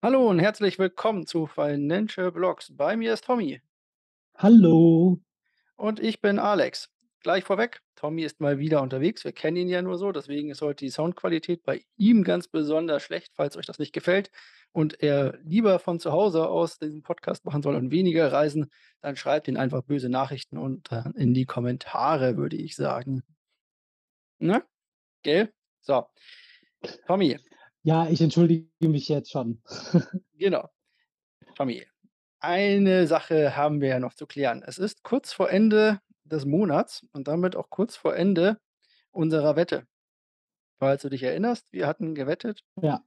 Hallo und herzlich willkommen zu Financial Blocks. Bei mir ist Tommy. Hallo. Und ich bin Alex. Gleich vorweg, Tommy ist mal wieder unterwegs. Wir kennen ihn ja nur so, deswegen ist heute die Soundqualität bei ihm ganz besonders schlecht, falls euch das nicht gefällt und er lieber von zu Hause aus diesen Podcast machen soll und weniger reisen, dann schreibt ihn einfach böse Nachrichten unter in die Kommentare, würde ich sagen. Ne? Gell? So. Tommy. Ja, ich entschuldige mich jetzt schon. Genau. Tommy, eine Sache haben wir ja noch zu klären. Es ist kurz vor Ende des Monats und damit auch kurz vor Ende unserer Wette. Falls du dich erinnerst, wir hatten gewettet, Ja.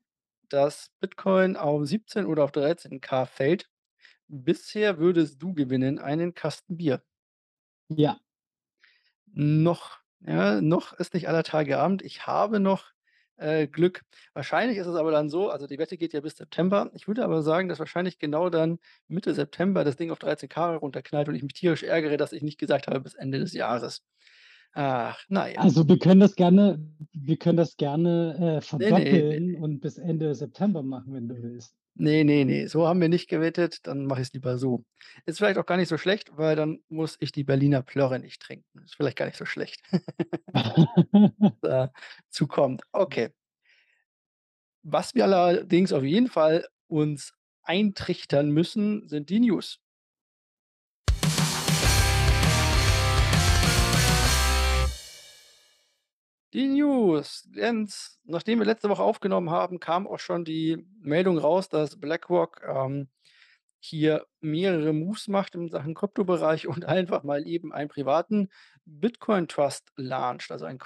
dass Bitcoin auf 17 oder auf 13.000 fällt. Bisher würdest du gewinnen einen Kasten Bier. Ja. Noch, ja, noch ist nicht aller Tage Abend. Ich habe noch, äh, Glück. Wahrscheinlich ist es aber dann so also, die Wette geht ja bis September. Ich würde aber sagen, dass wahrscheinlich genau dann Mitte September das Ding auf 13.000 runterknallt und ich mich tierisch ärgere, dass ich nicht gesagt habe bis Ende des Jahres. Ach, na ja. Also, wir können das gerne wir können das gerne, äh, Ne, ne, ne, verdoppeln ne. und bis Ende September machen, wenn du willst. Ne, ne, ne, so haben wir nicht gewettet, dann mache ich's lieber so. Ist vielleicht auch gar nicht so schlecht, weil dann muss ich die Berliner Plörre nicht trinken. Ist vielleicht gar nicht so schlecht. Dazu kommt. Okay. Was wir allerdings auf jeden Fall uns eintrichtern müssen, sind die News. Die News. Jens, nachdem wir letzte Woche aufgenommen haben, kam auch schon die Meldung raus, dass BlackRock, ähm, hier mehrere Moves macht in Sachen Kryptobereich und einfach mal eben einen privaten Bitcoin Trust launcht, also ein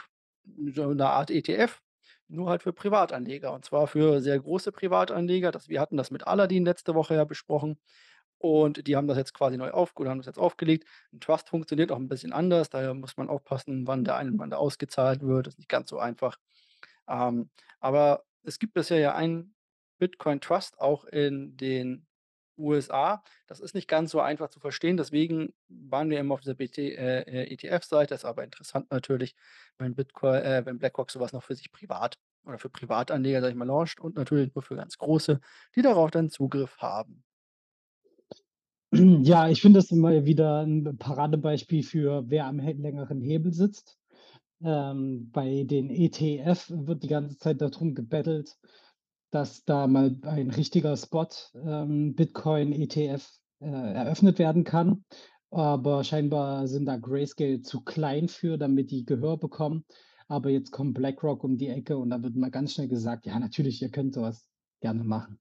so 'ne Art ETF, nur halt für Privatanleger und zwar für sehr große Privatanleger. Das wir hatten das mit Aladdin letzte Woche ja besprochen und die haben das jetzt quasi neu oder haben das jetzt aufgelegt. 'N Trust funktioniert auch 'n bisschen anders, daher muss man aufpassen, wann der ein und wann der ausgezahlt wird. Ist nicht ganz so einfach. Ähm, aber es gibt bisher ja einen Bitcoin Trust auch in den USA. Das ist nicht ganz so einfach zu verstehen, deswegen waren wir immer auf dieser äh, äh, ETF-Seite. Ist aber interessant natürlich, wenn Bitcoin äh, wenn BlackRock so was noch für sich privat oder für Privatanleger, sage ich mal, launcht und natürlich nur für ganz Große, die darauf dann Zugriff haben. Ja, ich finde das immer wieder 'n Paradebeispiel für wer am längeren Hebel sitzt. Ähm, bei den ETF wird die ganze Zeit da drum gebettelt, dass da mal ein richtiger Spot, ähm, Bitcoin ETF, äh, eröffnet werden kann. Aber scheinbar sind da Grayscale zu klein für, damit die Gehör bekommen. Aber jetzt kommt BlackRock um die Ecke und da wird mal ganz schnell gesagt: „Ja, natürlich, ihr könnt so was gerne machen.“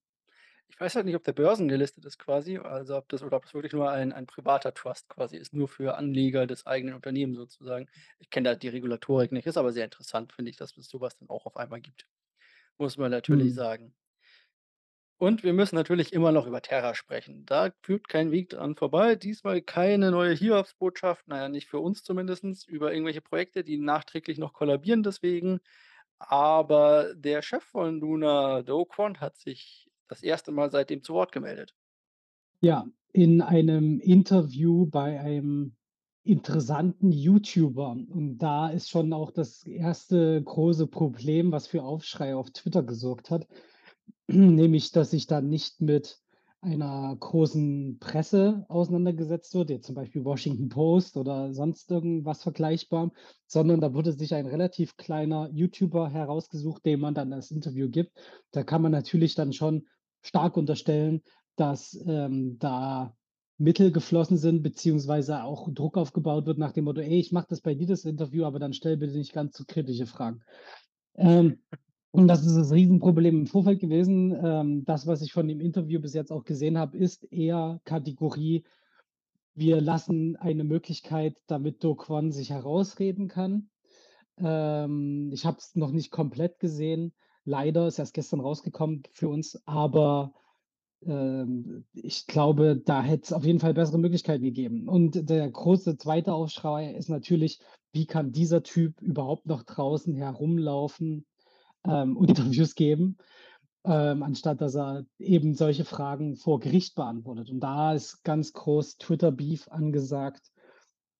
Ich weiß halt nicht, ob der börsengelistet ist quasi, also, ob das oder ob das wirklich nur ein ein privater Trust quasi ist, nur für Anleger des eigenen Unternehmens sozusagen. Ich kenne da die Regulatorik nicht, ist aber sehr interessant, finde ich, dass es so was dann auch auf einmal gibt. Muss man natürlich Mhm. sagen. Und wir müssen natürlich immer noch über Terra sprechen. Da führt kein Weg dran vorbei. Diesmal keine neue Hiobsbotschaft, na ja, nicht für uns zumindest, über irgendwelche Projekte, die nachträglich noch kollabieren deswegen. Aber der Chef von Luna, Do Kwon, hat sich das 1. Mal seitdem zu Wort gemeldet. Ja, in einem Interview bei einem interessanten YouTuber. Und da ist schon auch das 1. große Problem, was für Aufschrei auf Twitter gesorgt hat, nämlich, dass sich da nicht mit einer großen Presse auseinandergesetzt wird, jetzt zum Beispiel Washington Post oder sonst irgendwas vergleichbar, sondern da wurde sich ein relativ kleiner YouTuber herausgesucht, dem man dann das Interview gibt. Da kann man natürlich dann schon stark unterstellen, dass, ähm, da Mittel geflossen sind, beziehungsweise auch Druck aufgebaut wird nach dem Motto: „Ey, ich mache das bei dir das Interview, aber dann stell bitte nicht ganz so kritische Fragen.“ Ähm, und das ist das Riesenproblem im Vorfeld gewesen. Ähm, das, was ich von dem Interview bis jetzt auch gesehen habe, ist eher Kategorie: Wir lassen eine Möglichkeit, damit Do Kwon sich herausreden kann. Ähm, ich habe es noch nicht komplett gesehen. Leider, ist erst gestern rausgekommen für uns, aber, ähm, ich glaube, da hätte es auf jeden Fall bessere Möglichkeiten gegeben. Und der große 2. Aufschrei ist natürlich: Wie kann dieser Typ überhaupt noch draußen herumlaufen, ähm, und Interviews geben, ähm, anstatt dass er eben solche Fragen vor Gericht beantwortet. Und da ist ganz groß Twitter-Beef angesagt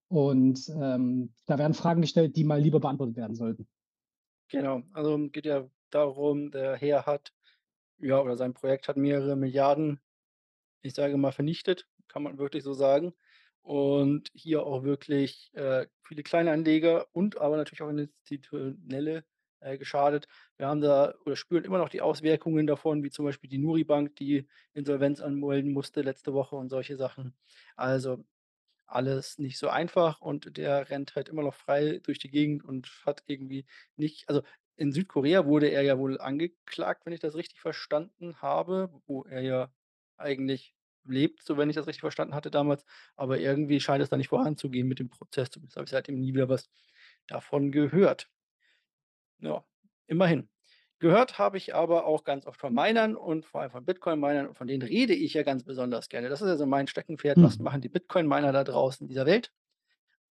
und, ähm, da werden Fragen gestellt, die mal lieber beantwortet werden sollten. Genau, also, geht ja darum, der Herr hat Ja, oder sein Projekt hat mehrere Milliarden, ich sage mal, vernichtet, kann man wirklich so sagen. Und hier auch wirklich, äh, viele Kleinanleger und aber natürlich auch Institutionelle, äh, geschadet. Wir haben da oder spüren immer noch die Auswirkungen davon, wie zum Beispiel die Nuri Bank, die Insolvenz anmelden musste letzte Woche und solche Sachen. Also, alles nicht so einfach und der rennt halt immer noch frei durch die Gegend und hat irgendwie nicht also, in Südkorea wurde er ja wohl angeklagt, wenn ich das richtig verstanden habe, wo er ja eigentlich lebt, so wenn ich das richtig verstanden hatte damals. Aber irgendwie scheint es da nicht voranzugehen mit dem Prozess. Zumindest habe ich seitdem nie wieder was davon gehört. Ja, immerhin. Gehört habe ich aber auch ganz oft von Minern und vor allem von Bitcoin-Minern und von denen rede ich ja ganz besonders gerne. Das ist ja so mein Steckenpferd. Was Mhm. machen die Bitcoin-Miner da draußen in dieser Welt?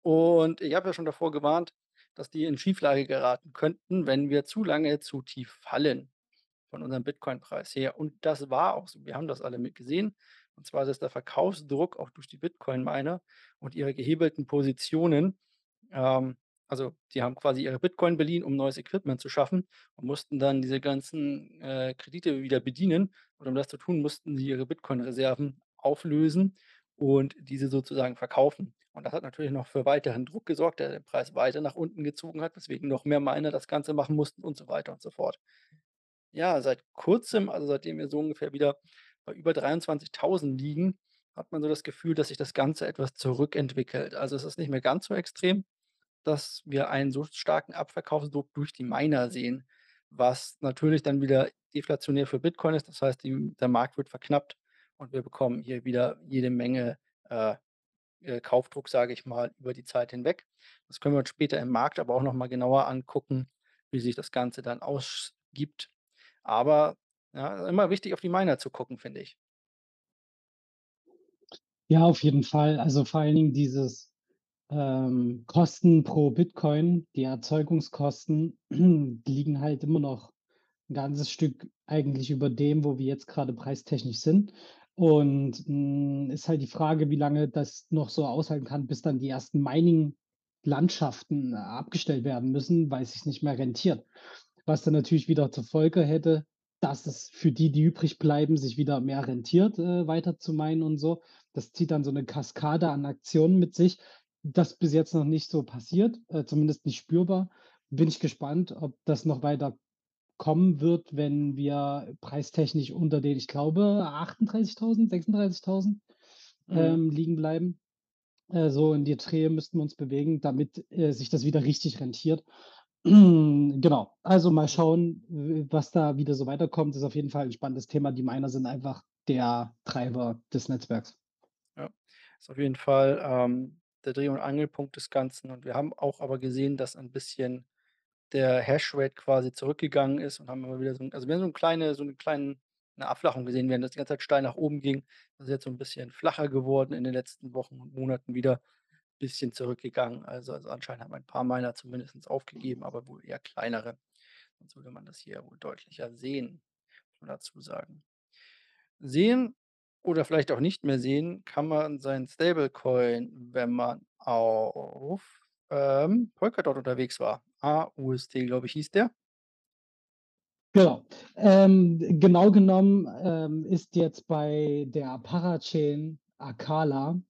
Und ich habe ja schon davor gewarnt, dass die in Schieflage geraten könnten, wenn wir zu lange zu tief fallen von unserem Bitcoin-Preis her. Und das war auch so. Wir haben das alle mit gesehen. Und zwar ist der Verkaufsdruck auch durch die Bitcoin-Miner und ihre gehebelten Positionen. Ähm, also die haben quasi ihre Bitcoin beliehen, um neues Equipment zu schaffen und mussten dann diese ganzen äh, Kredite wieder bedienen. Und um das zu tun, mussten sie ihre Bitcoin-Reserven auflösen und diese sozusagen verkaufen. Und das hat natürlich noch für weiteren Druck gesorgt, der den Preis weiter nach unten gezogen hat, weswegen noch mehr Miner das Ganze machen mussten und so weiter und so fort. Ja, seit Kurzem, also seitdem wir so ungefähr wieder bei über 23.000 liegen, hat man so das Gefühl, dass sich das Ganze etwas zurückentwickelt. Also es ist nicht mehr ganz so extrem, dass wir einen so starken Abverkaufsdruck durch die Miner sehen, was natürlich dann wieder deflationär für Bitcoin ist. Das heißt, die, der Markt wird verknappt und wir bekommen hier wieder jede Menge äh, äh, Kaufdruck, sage ich mal, über die Zeit hinweg. Das können wir uns später im Markt aber auch noch mal genauer angucken, wie sich das Ganze dann ausgibt. Aber, ja, immer wichtig, auf die Miner zu gucken, finde ich. Ja, auf jeden Fall. Also, vor allen Dingen dieses, ähm, Kosten pro Bitcoin, die Erzeugungskosten, liegen halt immer noch 'n ganzes Stück eigentlich über dem, wo wir jetzt grade preistechnisch sind. Und, hm, ist halt die Frage, wie lange das noch so aushalten kann, bis dann die ersten Mining-Landschaften äh, abgestellt werden müssen, weil es sich nicht mehr rentiert. Was dann natürlich wieder zur Folge hätte, dass es für die, die übrig bleiben, sich wieder mehr rentiert, äh, weiter zu minen und so. Das zieht dann so 'ne Kaskade an Aktionen mit sich. Das bis jetzt noch nicht so passiert, äh, zumindest nicht spürbar. Bin ich gespannt, ob das noch weiter kommen wird, wenn wir preistechnisch unter den, ich glaube, 38.000, 36.000, Mhm. ähm, liegen bleiben. Äh, so in die Dreh müssten wir uns bewegen, damit, äh, sich das wieder richtig rentiert. Genau. Also, mal schauen, was da wieder so weiterkommt. Ist auf jeden Fall 'n spannendes Thema. Die Miner sind einfach der Treiber des Netzwerks. Ja, ist auf jeden Fall, ähm, der Dreh und Angelpunkt des Ganzen. Und wir haben auch aber gesehen, dass ein bisschen der Hashrate quasi zurückgegangen ist und haben immer wieder so 'n also, wir haben so 'n kleine so 'ne kleinen 'ne Abflachung gesehen, während das die ganze Zeit steil nach oben ging. Das ist jetzt so 'n bisschen flacher geworden in den letzten Wochen und Monaten wieder bisschen zurückgegangen. Also also, anscheinend haben ein paar Miner zumindest aufgegeben, aber wohl eher kleinere. Sonst würde man das hier wohl deutlicher sehen, muss man dazu sagen. Sehen oder vielleicht auch nicht mehr sehen kann man seinen Stablecoin, wenn man auf, ähm, Polkadot unterwegs war. AUST, glaube ich, hieß der. Genau. Ähm, genau genommen, ähm, ist jetzt bei der Parachain Akala,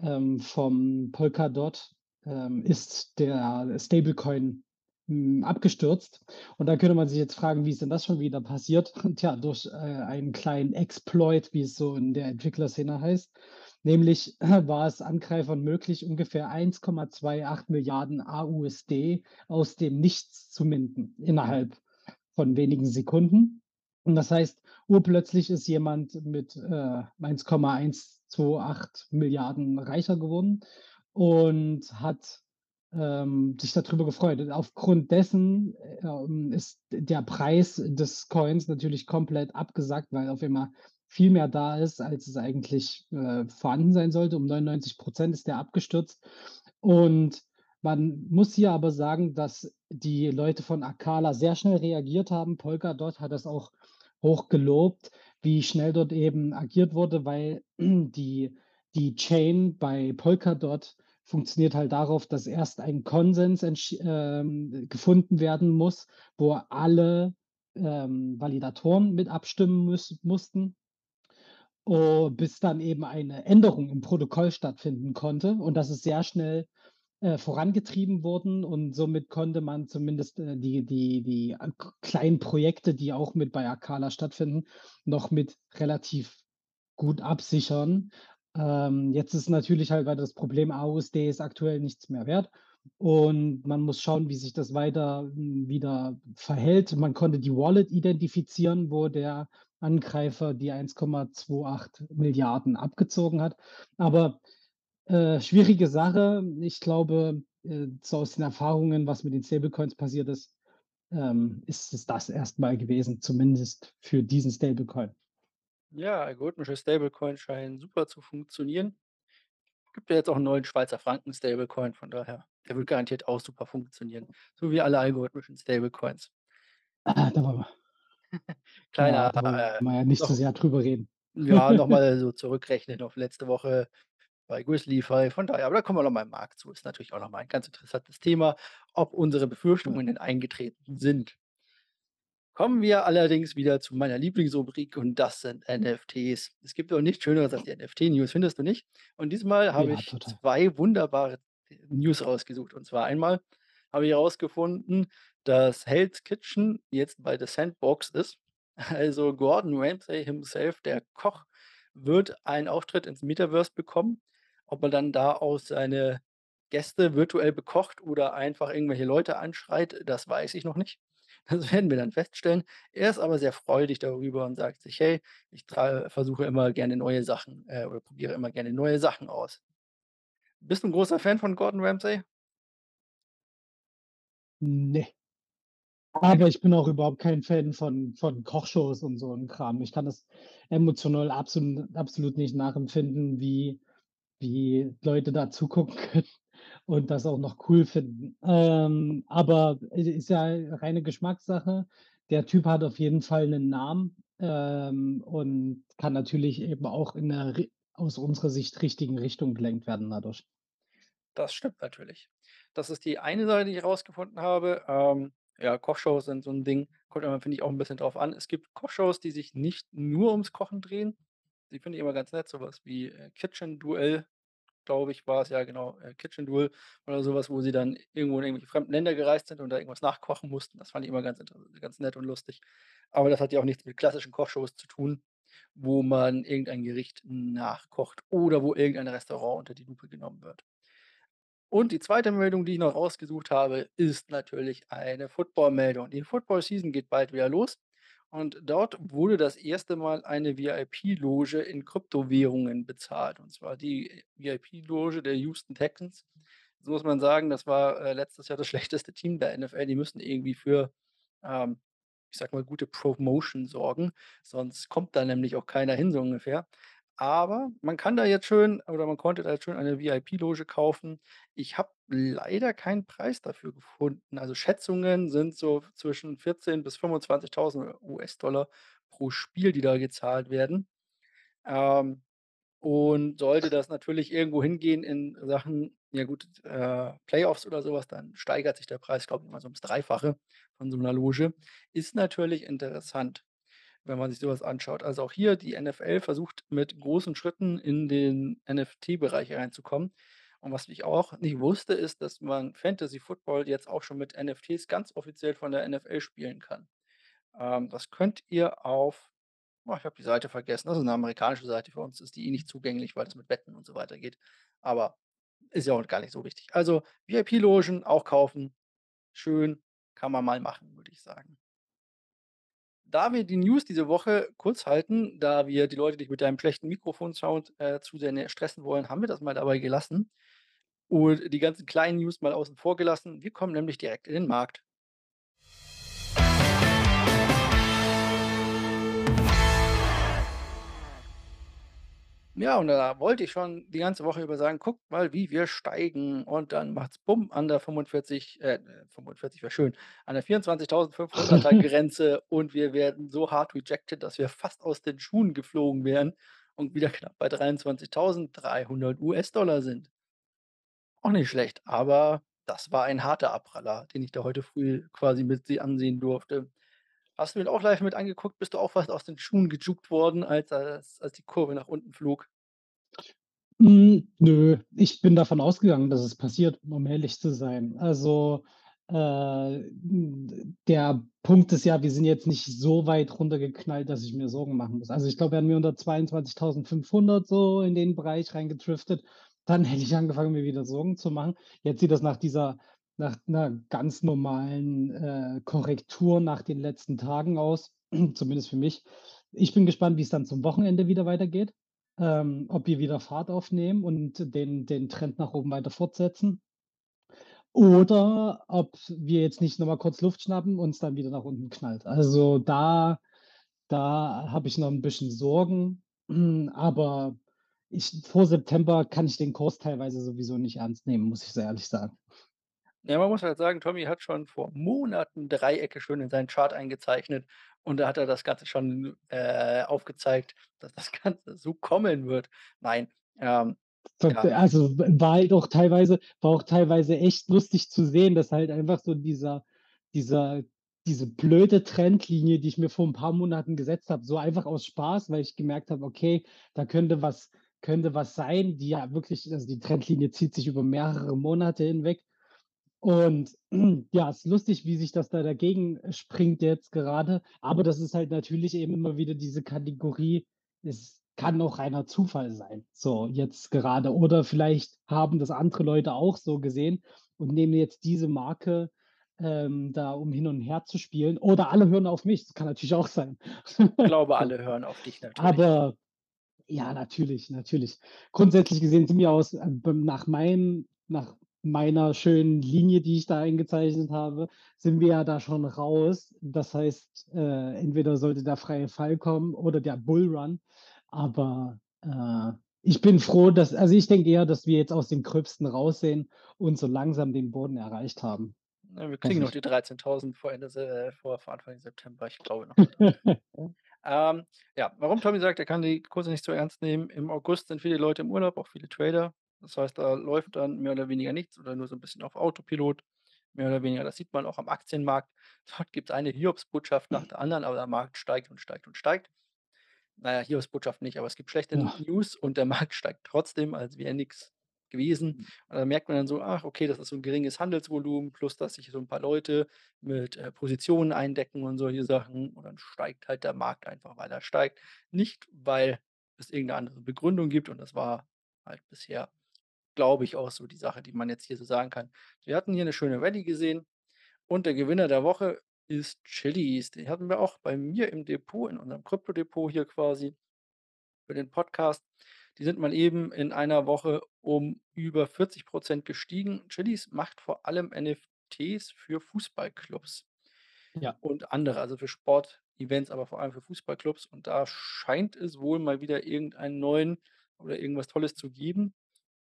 ähm, vom Polkadot, ähm, ist der Stablecoin, hm, abgestürzt. Und da könnte man sich jetzt fragen: „Wie ist denn das schon wieder passiert?“ Tja, durch, äh, einen kleinen Exploit, wie es so in der Entwicklerszene heißt. Nämlich war es Angreifern möglich, ungefähr 1,28 AUSD aus dem Nichts zu minden innerhalb von wenigen Sekunden. Und das heißt, urplötzlich ist jemand mit, äh, 1,128 reicher geworden und hat, ähm, sich da drüber gefreut. Und aufgrund dessen, ähm, ist der Preis des Coins natürlich komplett abgesackt, weil auf einmal viel mehr da ist, als es eigentlich, äh, vorhanden sein sollte. Um 99% ist der abgestürzt. Und man muss hier aber sagen, dass die Leute von Akala sehr schnell reagiert haben. Polkadot hat das auch hoch gelobt, wie schnell dort eben agiert wurde, weil die die Chain bei Polkadot funktioniert halt darauf, dass erst ein Konsens ähm, gefunden werden muss, wo alle ähm, Validatoren mit abstimmen müss mussten. Oh, bis dann eben eine Änderung im Protokoll stattfinden konnte und das ist sehr schnell, äh, vorangetrieben worden und somit konnte man zumindest, äh, die die die kleinen Projekte, die auch mit bei Akala stattfinden, noch mit relativ gut absichern. Ähm, jetzt ist natürlich halt weiter das Problem, AUSD ist aktuell nichts mehr wert und man muss schauen, wie sich das weiter, hm, wieder verhält. Man konnte die Wallet identifizieren, wo der Angreifer die 1,28 abgezogen hat. Aber, äh, schwierige Sache. Ich glaube, äh, so aus den Erfahrungen, was mit den Stablecoins passiert ist, ähm, ist es das erst mal gewesen, zumindest für diesen Stablecoin. Ja, algorithmische Stablecoins scheinen super zu funktionieren. Gibt ja jetzt auch 'n neuen Schweizer Franken Stablecoin, von daher, der wird garantiert auch super funktionieren, so wie alle algorithmischen Stablecoins. Ah, da wollen wir Kleiner, Ja, äh, wir ja nicht so noch sehr drüber reden. ja, noch mal so zurückrechnen auf letzte Woche bei Grizzly-Fall. Von daher aber da kommen wir noch mal im Markt zu. Ist natürlich auch noch mal ein ganz interessantes Thema, ob unsere. Befürchtungen denn eingetreten sind. Kommen wir allerdings wieder zu meiner Lieblingsrubrik und das sind NFTs. Es gibt doch nichts Schöneres als die NFT-News, findest du nicht? Und diesmal habe Ja, ich total. 2 wunderbare News rausgesucht. Und zwar einmal habe ich herausgefunden, dass Hell's Kitchen jetzt bei The Sandbox ist. Also Gordon Ramsay himself, der Koch, wird einen Auftritt ins Metaverse bekommen. Ob er dann da auch seine Gäste virtuell bekocht oder einfach irgendwelche Leute anschreit, das weiß ich noch nicht. Das werden wir dann feststellen. Er ist aber sehr freudig darüber und sagt sich: „Hey, ich versuche immer gerne neue Sachen, äh, oder probiere immer gerne neue Sachen aus.“ Bist du 'n großer Fan von Gordon Ramsay? Ne. Aber ich bin auch überhaupt kein Fan von von Kochshows und so 'n Kram. Ich kann das emotional absolu absolut nicht nachempfinden, wie wie Leute da zugucken können und das auch noch cool finden. Ähm, aber ist ja reine Geschmackssache. Der Typ hat auf jeden Fall 'nen Namen, ähm, und kann natürlich eben auch in ri aus unserer Sicht richtigen Richtung gelenkt werden dadurch. Das stimmt natürlich. Das ist die eine Sache, die ich rausgefunden habe. Ähm, ja, Kochshows sind so 'n Ding, kommt immer, finde ich, auch 'n bisschen drauf an. Es gibt Kochshows, die sich nicht nur ums Kochen drehen. Die finde ich immer ganz nett, so was wie, äh, Kitchen Duell, glaube ich, war es, ja genau, äh, Kitchen Duel oder so was, wo sie dann irgendwo in irgendwelche fremden Länder gereist sind und da irgendwas nachkochen mussten. Das fand ich immer ganz ganz nett und lustig. Aber das hat ja auch nichts mit klassischen Kochshows zu tun, wo man irgendein Gericht nachkocht oder wo irgendein Restaurant unter die Lupe genommen wird. Und die 2. Meldung, die ich noch rausgesucht habe, ist natürlich eine Football-Meldung. Die Football-Season geht bald wieder los und dort wurde das 1. Mal eine VIP-Loge in Kryptowährungen bezahlt, und zwar die VIP-Loge der Houston Texans. Jetzt muss man sagen, das war, äh, letztes Jahr das schlechteste Team der NFL. Die müssen irgendwie für, ähm, ich sage mal, gute Promotion sorgen, sonst kommt da nämlich auch keiner hin, so ungefähr. Aber man kann da jetzt schön oder man konnte da jetzt schön eine VIP-Loge kaufen. Ich habe leider keinen Preis dafür gefunden. Also, Schätzungen sind so zwischen 14 bis 25.000 US-Dollar pro Spiel, die da gezahlt werden. Ähm, und sollte das natürlich irgendwo hingehen in Sachen, ja gut, äh, Playoffs oder so was, dann steigert sich der Preis, glaube ich, mal so ums Dreifache von so 'ner Loge. Ist natürlich interessant, wenn man sich so was anschaut. Also, auch hier die NFL versucht mit großen Schritten in den NFT-Bereich reinzukommen. Und was ich auch nicht wusste, ist, dass man Fantasy Football jetzt auch schon mit NFTs ganz offiziell von der NFL spielen kann. Ähm, das könnt ihr auf oh, ich habe die Seite vergessen. Das ist 'ne amerikanische Seite. Für uns ist die eh nicht zugänglich, weil das mit Wetten und so weiter geht. Aber ist ja auch gar nicht so wichtig. Also, VIP-Logen auch kaufen, schön, kann man mal machen, würde ich sagen. Da wir die News diese Woche kurz halten, da wir die Leute nicht mit deinem schlechten Mikrofon-Sound, äh, zu sehr, ne, stressen wollen, haben wir das mal dabei gelassen und die ganzen kleinen News mal außen vor gelassen. Wir kommen nämlich direkt in den Markt. Ja, und da wollte ich schon die ganze Woche über sagen: „Guckt mal, wie wir steigen.“ Und dann macht's bumm an der 45 äh, äh, 45 wäre schön, an der 24.500er Grenze und wir werden so hart rejected, dass wir fast aus den Schuhen geflogen wären und wieder knapp bei 23.300 US-Dollar sind. Auch nicht schlecht, aber das war ein harter Abpraller, den ich da heute früh quasi mit sie ansehen durfte. Hast du den auch live mit angeguckt? Bist du auch fast aus den Schuhen gejuckt worden, als das als die Kurve nach unten flog? Hm, nö, ich bin davon ausgegangen, dass es passiert, um ehrlich zu sein. Also, äh, der Punkt ist ja, wir sind jetzt nicht so weit runtergeknallt, dass ich mir Sorgen machen muss. Also, ich glaube, wären wir unter 22.500 so in den Bereich reingedriftet, dann hätte ich angefangen, mir wieder Sorgen zu machen. Jetzt sieht das nach dieser nach 'ner ganz normalen, äh, Korrektur nach den letzten Tagen aus, zumindest für mich. Ich bin gespannt, wie's dann zum Wochenende wieder weitergeht, ähm, ob wir wieder Fahrt aufnehmen und den den Trend nach oben weiter fortsetzen oder ob wir jetzt nicht noch mal kurz Luft schnappen und es dann wieder nach unten knallt. Also, da da habe ich noch 'n bisschen Sorgen, aber ich vor September kann ich den Kurs teilweise sowieso nicht ernst nehmen, muss ich sehr ehrlich sagen. Ja, man muss halt sagen, Tommy hat schon vor Monaten Dreiecke schön in seinen Chart eingezeichnet und da hat er das Ganze schon, äh, aufgezeigt, dass das Ganze so kommen wird. Nein, ähm, ja. Also, war halt auch teilweise war auch teilweise echt lustig zu sehen, dass halt einfach so dieser dieser diese blöde Trendlinie, die ich mir vor 'n paar Monaten gesetzt habe, so einfach aus Spaß, weil ich gemerkt habe, okay, da könnte was könnte was sein, die ja wirklich also, die Trendlinie zieht sich über mehrere Monate hinweg. Und ja, ist lustig, wie sich das da dagegen springt jetzt gerade, aber das ist halt natürlich eben immer wieder diese Kategorie, es kann auch reiner Zufall sein, so jetzt gerade. Oder vielleicht haben das andere Leute auch so gesehen und nehmen jetzt diese Marke, ähm, da um hin und her zu spielen. Oder alle hören auf mich, das kann natürlich auch sein. Glaube, So. alle hören auf dich natürlich. Aber ja, natürlich, natürlich. Grundsätzlich gesehen sind wir aus b nach meinem nach meiner schönen Linie, die ich da eingezeichnet habe, sind wir ja da schon raus. Das heißt, äh, entweder sollte der freie Fall kommen oder der Bull Run. Aber, äh, ich bin froh, dass also, ich denke eher, dass wir jetzt aus dem Gröbsten raus sind und so langsam den Boden erreicht haben. Ne, wir kriegen noch die 13.000 vor Ende äh, vor vor Anfang September. Ich glaube noch. Ähm, ja, warum Tommy sagt, er kann die Kurse nicht so ernst nehmen: Im August sind viele Leute im Urlaub, auch viele Trader. Das heißt, da läuft dann mehr oder weniger nichts oder nur so 'n bisschen auf Autopilot, mehr oder weniger. Das sieht man auch am Aktienmarkt. Dort gibt's eine Hiobsbotschaft nach der anderen, aber der Markt steigt und steigt und steigt. Na ja, Hiobsbotschaft nicht, aber es gibt schlechte Ja. News und der Markt steigt trotzdem, als wäre nix gewesen. Und da merkt man dann so: „Ach, okay, das ist so 'n geringes Handelsvolumen plus, dass sich so 'n paar Leute mit, äh, Positionen eindecken und solche Sachen.“ Und dann steigt halt der Markt einfach, weil er steigt. Nicht, weil es irgend 'ne andere Begründung gibt und das war halt bisher, glaube ich, auch so die Sache, die man jetzt hier so sagen kann. Wir hatten hier 'ne schöne Rallye gesehen und der Gewinner der Woche ist Chillies. Den hatten wir auch bei mir im Depot, in unserem Kryptodepot hier quasi für den Podcast. Die sind mal eben in einer Woche um über 40 % gestiegen. Chillies macht vor allem NFTs für Fußballclubs Ja. und andere, also, für Sportevents, aber vor allem für Fußballclubs. Und da scheint es wohl mal wieder irgendeinen neuen oder irgendwas Tolles zu geben.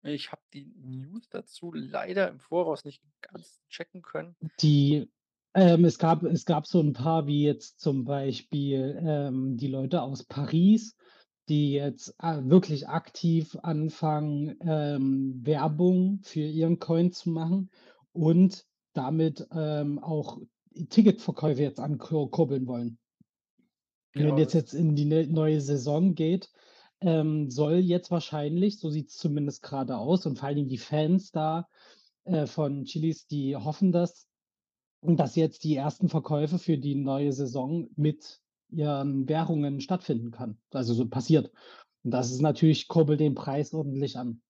Ich habe die News dazu leider im Voraus nicht ganz checken können. Die ähm, es gab es gab so 'n paar, wie jetzt zum Beispiel, ähm, die Leute aus Paris, die jetzt, ah, wirklich aktiv anfangen, ähm, Werbung für ihren Coin zu machen und damit, ähm, auch Ticketverkäufe jetzt ankur kurbeln wollen. Wenn Genau, es das jetzt in die ne neue Saison geht, ähm, soll jetzt wahrscheinlich, so sieht's zumindest grade aus und vor allen Dingen die Fans da, äh, von Chillies, die hoffen das, dass jetzt die ersten Verkäufe für die neue Saison mit ihren Währungen stattfinden kann also, so passiert. Und das ist natürlich kurbelt den Preis ordentlich an.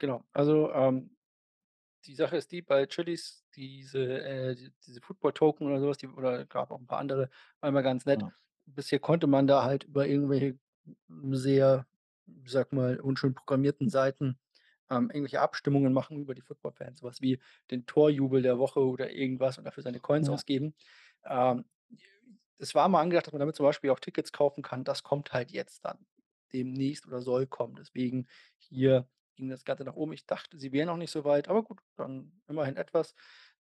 Genau. Also, ähm, die Sache ist die, bei Chillies, diese äh, die diese Football-Token oder so was, die oder gab auch 'n paar andere, war immer ganz nett. Ja. Bisher konnte man da halt über irgendwelche sehr, sage mal, unschön programmierten Seiten, ähm, irgendwelche Abstimmungen machen über die Footballfans, so was wie den Torjubel der Woche oder irgendwas und dafür seine Coins Ja. ausgeben. Ähm, es war mal angedacht, dass man damit zum Beispiel auch Tickets kaufen kann. Das kommt halt jetzt dann demnächst oder soll kommen. Deswegen hier ging das Ganze nach oben. Ich dachte, sie wären noch nicht so weit, aber gut, dann immerhin etwas.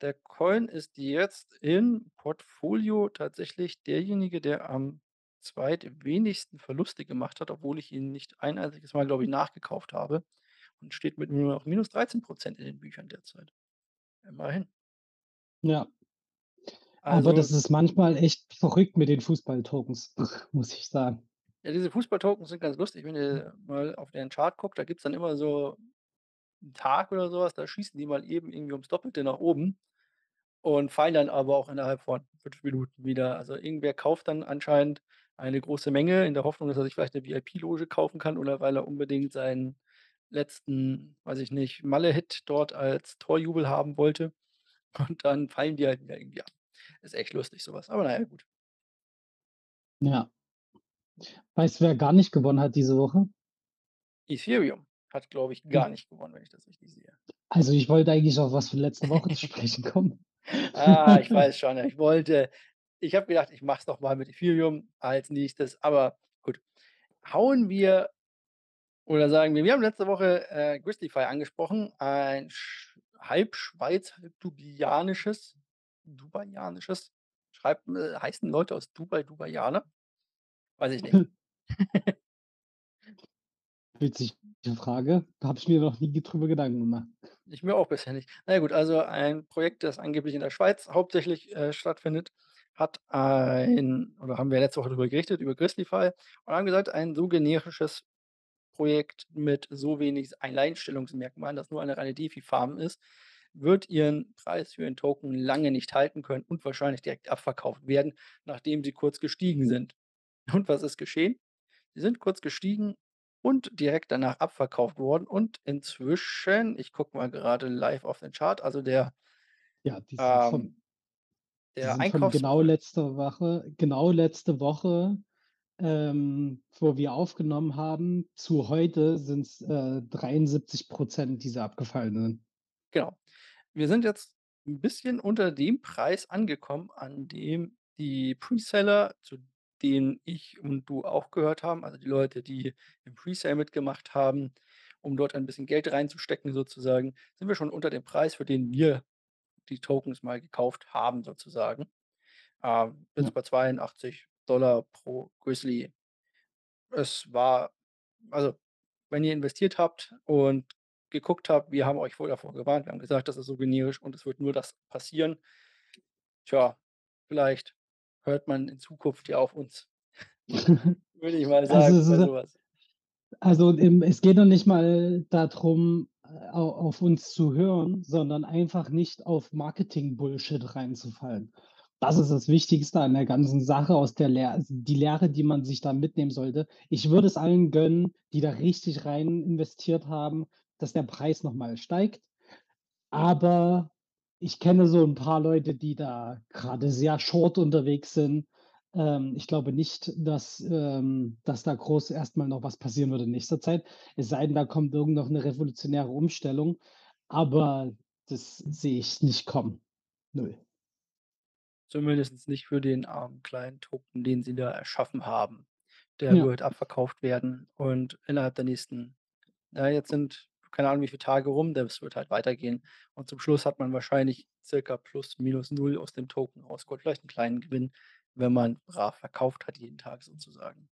Der Coin ist jetzt im Portfolio tatsächlich derjenige, der am zweitwenigsten Verluste gemacht hat, obwohl ich ihn nicht ein einziges Mal, glaube ich, nachgekauft habe und steht mit nur noch -13 % in den Büchern derzeit. Immerhin. Ja. Aber Also das ist manchmal echt verrückt mit den Fußball-Tokens, muss ich sagen. Ja, diese Fußball-Tokens sind ganz lustig, wenn ihr mal auf deren Chart guckt, da gibt's dann immer so 'n Tag oder so was, da schießen die mal eben irgendwie ums Doppelte nach oben und fallen dann aber auch innerhalb von 5 Minuten wieder. Also, irgendwer kauft dann anscheinend eine große Menge in der Hoffnung, dass er sich vielleicht 'ne VIP-Loge kaufen kann oder weil er unbedingt seinen letzten, weiß ich nicht, Malle-Hit dort als Torjubel haben wollte und dann fallen die halt wieder irgendwie ab. Ist echt lustig so was, aber na ja, gut. Ja. Weißt du, wer gar nicht gewonnen hat diese Woche? Ethereum hat, glaube ich, gar nicht gewonnen, wenn ich das richtig sehe. Also, ich wollte eigentlich auf was von letzter Woche zu sprechen kommen. Ah, ich weiß schon, ich wollte ich habe gedacht, ich mache es doch mal mit Ethereum als Nächstes, aber gut. Hauen wir oder sagen wir wir haben letzte Woche, äh, Grizzlyfy angesprochen, ein sch halb Schweiz, halb dubianisches dubaianisches schreibt äh, heißen Leute aus Dubai Dubaianer? Weiß ich nicht. Witzige Frage. Da habe ich mir noch nie drüber Gedanken gemacht. Ich mir auch bisher nicht. Na gut, also ein Projekt, das angeblich in der Schweiz hauptsächlich, äh, stattfindet, hat ein oder haben wir letzte Woche drüber gerichtet, über Grizzlyfy und haben gesagt, ein so generisches Projekt mit so wenig Alleinstellungsmerkmalen, das nur eine reine DeFi-Farm ist, wird ihren Preis für den Token lange nicht halten können und wahrscheinlich direkt abverkauft werden, nachdem sie kurz gestiegen sind. Und was ist geschehen? Sie sind kurz gestiegen und direkt danach abverkauft worden und inzwischen ich gucke mal gerade live auf den Chart, also der Ja, die sind ähm die der sind von genau letzter Woche genau letzte Woche, ähm, wo wir aufgenommen haben, zu heute sind's, äh, 73 %, die sie abgefallen sind. Genau. Wir sind jetzt 'n bisschen unter dem Preis angekommen, an dem die Preseller, zu denen ich und du auch gehört haben, also die Leute, die im Presale mitgemacht haben, um dort ein bisschen Geld reinzustecken sozusagen, sind wir schon unter dem Preis, für den wir die Tokens mal gekauft haben sozusagen. Ähm, Ja. jetzt bei 82 $ pro Grizzly. Es war also, wenn ihr investiert habt und geguckt habt, wir haben euch vorher davor gewarnt. Wir haben gesagt, das ist so generisch und es wird nur das passieren. Tja, vielleicht hört man in Zukunft ja auf uns. Würde ich mal Also, sagen also, ähm, es geht noch nicht mal da drum, äh, au auf uns zu hören, sondern einfach nicht auf Marketing-Bullshit reinzufallen. Das ist das Wichtigste an der ganzen Sache aus der Lehr also die Lehre, die man sich da mitnehmen sollte. Ich würde es allen gönnen, die da richtig rein investiert haben, dass der Preis noch mal steigt. Aber ich kenne so 'n paar Leute, die da grade sehr short unterwegs sind. Ähm, ich glaube nicht, dass ähm, dass da groß erst mal noch was passieren wird in nächster Zeit. Es sei denn, da kommt irgend noch 'ne revolutionäre Umstellung, aber das sehe ich nicht kommen. 0. Zumindest nicht für den armen kleinen Token, den sie da erschaffen haben. Der Ja. wird abverkauft werden und innerhalb der nächsten ja, jetzt sind keine Ahnung, wie viele Tage rum, das wird halt weitergehen. Und zum Schluss hat man wahrscheinlich circa plus minus 0 aus dem Token rausgeholt. Vielleicht 'n kleinen Gewinn, wenn man brav verkauft hat jeden Tag sozusagen.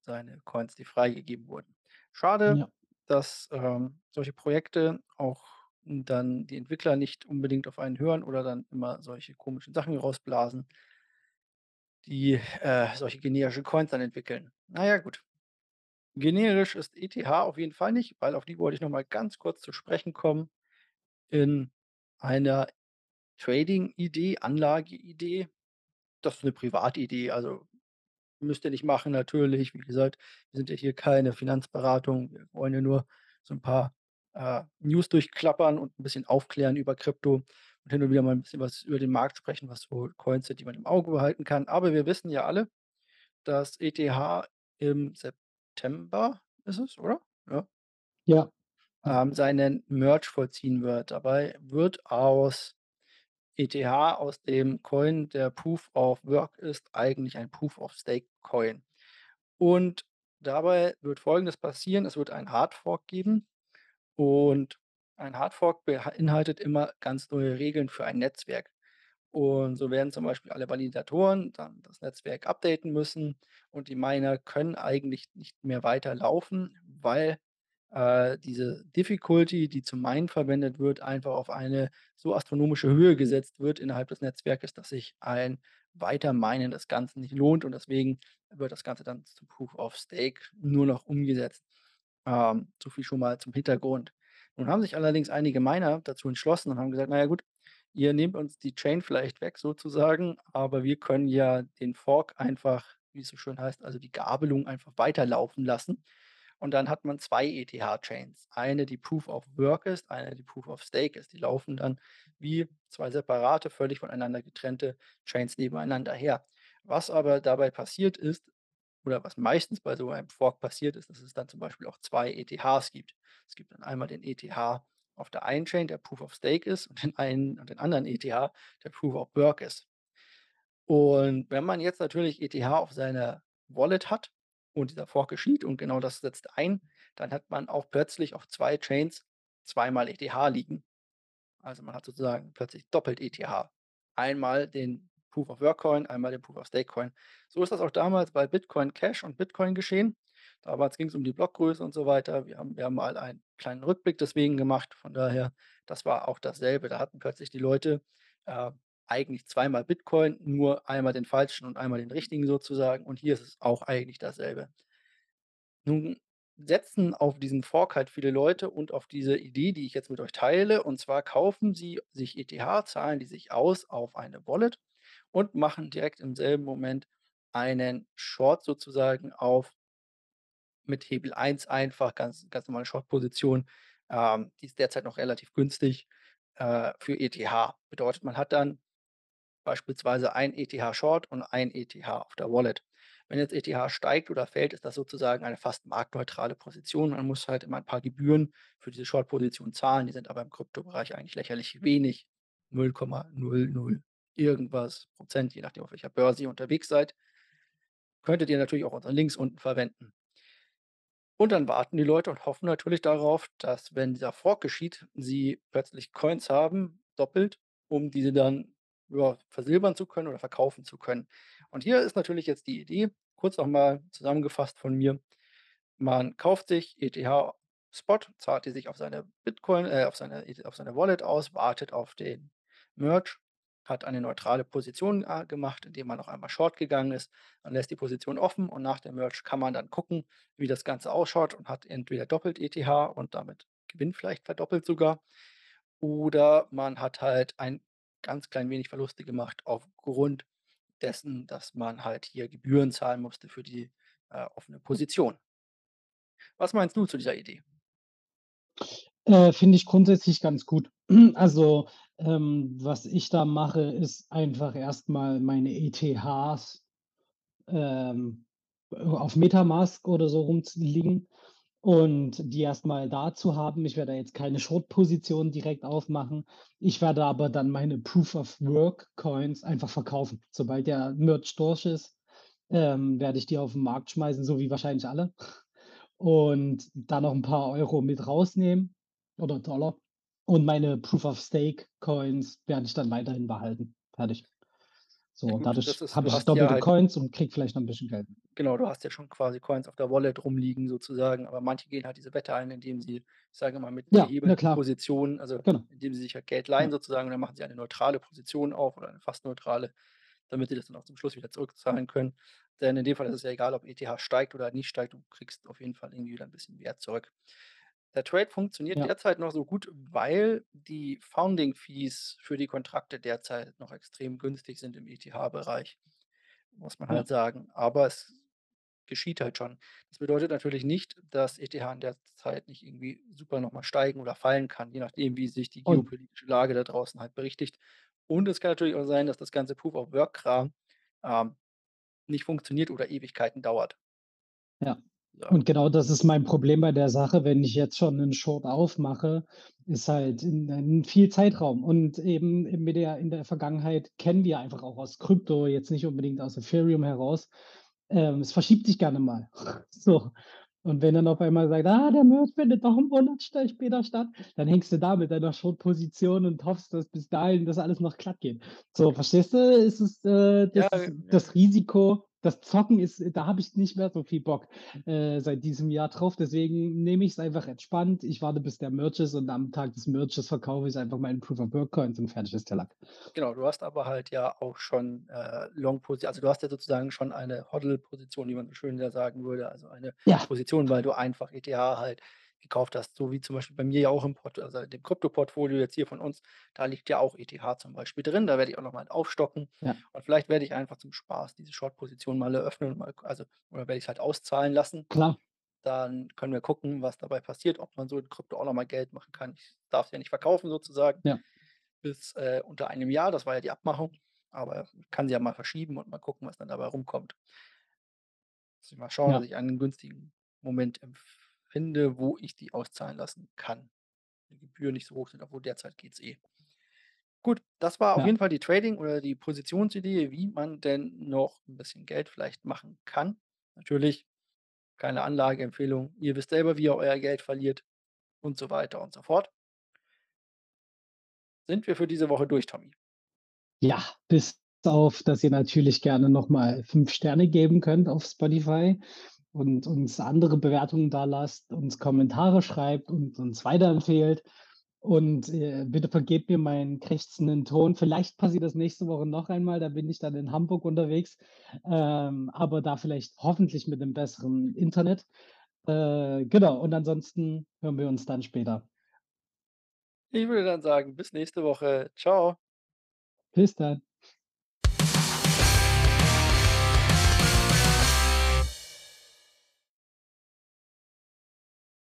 Seine Coins, die freigegeben wurden. Schade, Ja. dass, ähm, solche Projekte auch dann die Entwickler nicht unbedingt auf einen hören oder dann immer solche komischen Sachen rausblasen die, äh, solche generische Coins dann entwickeln. Na ja, gut. Generisch ist ETH auf jeden Fall nicht, weil auf die wollte ich noch mal ganz kurz zu sprechen kommen. In einer Trading-Idee, Anlageidee. Das ist 'ne Privatidee, also müsst ihr nicht machen natürlich. Wie gesagt, wir sind ja hier keine Finanzberatung. Wir wollen ja nur so 'n paar, äh, News durchklappern und 'n bisschen aufklären über Krypto und hin und wieder mal 'n bisschen was über den Markt sprechen, was so Coins sind, die man im Auge behalten kann. Aber wir wissen ja alle, dass ETH im September ist es, oder? Ja. Ja, ja. Ähm, seinen Merge vollziehen wird. Dabei wird aus ETH, aus dem Coin, der Proof of Work ist, eigentlich ein Proof of Stake Coin. Und dabei wird Folgendes passieren: Es wird einen Hard Fork geben und ein Hard Fork beinhaltet immer ganz neue Regeln für ein Netzwerk. Und so werden zum Beispiel alle Validatoren dann das Netzwerk updaten müssen und die Miner können eigentlich nicht mehr weiterlaufen, weil äh, diese Difficulty, die zum Minen verwendet wird, einfach auf eine so astronomische Höhe gesetzt wird innerhalb des Netzwerkes, dass sich ein Weiterminen des Ganzen nicht lohnt und deswegen wird das Ganze dann zu Proof of Stake nur noch umgesetzt. Ähm, so viel schon mal zum Hintergrund. Nun haben sich allerdings einige Miner dazu entschlossen und haben gesagt: „Na ja gut, ihr nehmt uns die Chain vielleicht weg sozusagen, aber wir können ja den Fork einfach, wie es so schön heißt, also die Gabelung einfach weiterlaufen lassen.“ Und dann hat man 2 ETH-Chains. Eine, die Proof of Work ist, eine, die Proof of Stake ist. Die laufen dann wie 2 separate, völlig voneinander getrennte Chains nebeneinander her. Was aber dabei passiert ist oder was meistens bei so einem Fork passiert ist, dass es dann zum Beispiel auch 2 ETHs gibt. Es gibt dann einmal den ETH auf der einen Chain, der Proof of Stake ist und den einen und den anderen ETH, der Proof of Work ist. Und wenn man jetzt natürlich ETH auf seiner Wallet hat und dieser Fork geschieht und genau das setzt ein, dann hat man auch plötzlich auf 2 Chains zweimal ETH liegen. Also man hat sozusagen plötzlich doppelt ETH. Einmal den Proof of Work Coin, einmal den Proof of Stake Coin. So ist das auch damals bei Bitcoin Cash und Bitcoin geschehen. Damals ging es um die Blockgröße und so weiter. Wir haben, haben mal einen kleinen Rückblick deswegen gemacht. Von daher, das war auch dasselbe. Da hatten plötzlich die Leute äh, eigentlich zweimal Bitcoin, nur einmal den falschen und einmal den richtigen sozusagen. Und hier ist es auch eigentlich dasselbe. Nun setzen auf diesen Fork halt viele Leute und auf diese Idee, die ich jetzt mit euch teile. Und zwar kaufen sie sich ETH, zahlen die sich aus auf eine Wallet und machen direkt im selben Moment einen Short sozusagen auf mit Hebel 1 einfach, ganz, ganz normale Short-Position. Ähm, die ist derzeit noch relativ günstig äh, für ETH. Bedeutet, man hat dann beispielsweise ein ETH Short und ein ETH auf der Wallet. Wenn jetzt ETH steigt oder fällt, ist das sozusagen eine fast marktneutrale Position. Man muss halt immer ein paar Gebühren für diese Short-Position zahlen. Die sind aber im Kryptobereich eigentlich lächerlich wenig. 0,00 irgendwas Prozent, je nachdem, auf welcher Börse ihr unterwegs seid. Könntet ihr natürlich auch unsere Links unten verwenden. Und dann warten die Leute und hoffen natürlich darauf, dass, wenn dieser Fork geschieht, sie plötzlich Coins haben, doppelt, um diese dann ja, versilbern zu können oder verkaufen zu können. Und hier ist natürlich jetzt die Idee, kurz nochmal zusammengefasst von mir. Man kauft sich ETH Spot, zahlt die sich auf seine Bitcoin, äh, auf seine, auf seine Wallet aus, wartet auf den Merch, hat eine neutrale Position äh, gemacht, indem man noch einmal Short gegangen ist. Man lässt die Position offen und nach dem Merch kann man dann gucken, wie das Ganze ausschaut und hat entweder doppelt ETH und damit Gewinn vielleicht verdoppelt sogar. Oder man hat halt ein ganz klein wenig Verluste gemacht aufgrund dessen, dass man halt hier Gebühren zahlen musste für die äh, offene Position. Was meinst du zu dieser Idee? Äh, finde ich grundsätzlich ganz gut. Also, ähm, was ich da mache, ist einfach erstmal meine ETHs ähm, auf Metamask oder so rumliegen und die erstmal da zu haben. Ich werde da jetzt keine Short-Position direkt aufmachen. Ich werde aber dann meine Proof of Work Coins einfach verkaufen. Sobald der Merch durch ist, ähm, werde ich die auf den Markt schmeißen, so wie wahrscheinlich alle. Und da noch ein paar Euro mit rausnehmen oder Dollar. Und meine Proof of Stake Coins werde ich dann weiterhin behalten. Fertig. Ja So, gut, dadurch habe du ich hast ja doppelte halt Coins und kriege vielleicht noch ein bisschen Geld. genau, du hast ja schon quasi Coins auf der Wallet rumliegen sozusagen, aber manche gehen halt diese Wette ein, indem sie, ich sage mal, mit Ja, klar, Positionen, also genau. indem sie sich halt Geld leihen Ja, sozusagen und dann machen sie eine neutrale Position auf oder eine fast neutrale, damit sie das dann auch zum Schluss wieder zurückzahlen können. Denn in dem Fall ist es ja egal, ob ETH steigt oder nicht steigt, du kriegst auf jeden Fall irgendwie wieder ein bisschen Wert zurück. Der Trade funktioniert ja, derzeit noch so gut, weil die Founding Fees für die Kontrakte derzeit noch extrem günstig sind im ETH-Bereich, muss man ja. halt sagen. Aber es geschieht halt schon. Das bedeutet natürlich nicht, dass ETH in der Zeit nicht irgendwie super noch mal steigen oder fallen kann, je nachdem, wie sich die geopolitische Lage da draußen halt berichtigt. Und es kann natürlich auch sein, dass das ganze Proof of Work Kram, ähm, nicht funktioniert oder Ewigkeiten dauert, ja. Und genau das ist mein Problem bei der Sache, wenn ich jetzt schon 'nen Short aufmache, ist halt viel Zeitraum. Und eben in mit der in der Vergangenheit kennen wir einfach auch aus Krypto, jetzt nicht unbedingt aus Ethereum heraus, ähm, es verschiebt sich gerne mal. So. Und wenn dann auf einmal sagt: „Ah, der Merge findet doch 'n Monat später statt“, dann hängst du da mit deiner Short-Position und hoffst, dass bis dahin das alles noch glatt geht. So, verstehst du? Es ist, äh, Ja, das ja. das Risiko das Zocken ist da habe ich nicht mehr so viel Bock, äh, seit diesem Jahr drauf. Deswegen nehme ich's einfach entspannt. Ich warte, bis der Merch ist und am Tag des Merches verkaufe ich einfach meinen Proof of Work Coins und fertig ist der Lack. Genau, du hast aber halt ja auch schon, äh, Long-Posi also, du hast ja sozusagen schon eine Hodl-Position, wie man so schön sagen würde, also, eine Ja. Position, weil du einfach ETH halt gekauft hast, so wie zum Beispiel bei mir ja auch im Port also, dem Krypto-Portfolio jetzt hier von uns, da liegt ja auch ETH zum Beispiel drin. Da werde ich auch noch mal aufstocken Ja. und vielleicht werde ich einfach zum Spaß diese Short-Position mal eröffnen mal also, oder werde ich's halt auszahlen lassen. Klar. Dann können wir gucken, was dabei passiert, ob man so in Krypto auch noch mal Geld machen kann. Ich darf's ja nicht verkaufen sozusagen Ja. bis, äh, unter einem Jahr, das war ja die Abmachung, aber kann sie ja mal verschieben und mal gucken, was dann dabei rumkommt. Muss ich mal schauen, dass Ja. ich einen günstigen Moment empfinde, wo ich die auszahlen lassen kann. Die Gebühren nicht so hoch sind, obwohl derzeit geht's eh. Gut, das war auf Ja. jeden Fall die Trading oder die Positionsidee, wie man denn noch 'n bisschen Geld vielleicht machen kann. Natürlich keine Anlageempfehlung. Ihr wisst selber, wie ihr euer Geld verliert und so weiter und so fort. Sind wir für diese Woche durch, Tommy? Ja, bis auf, dass ihr natürlich gerne noch mal 5 Sterne geben könnt auf Spotify und uns andere Bewertungen dalasst, uns Kommentare schreibt und uns weiterempfehlt. Und, äh, bitte vergebt mir meinen krächzenden Ton. Vielleicht passiert das nächste Woche noch einmal, da bin ich dann in Hamburg unterwegs, ähm, aber da vielleicht hoffentlich mit 'nem besseren Internet. Äh, genau, und ansonsten hören wir uns dann später. Ich würde dann sagen, bis nächste Woche. Tschau. Bis dann.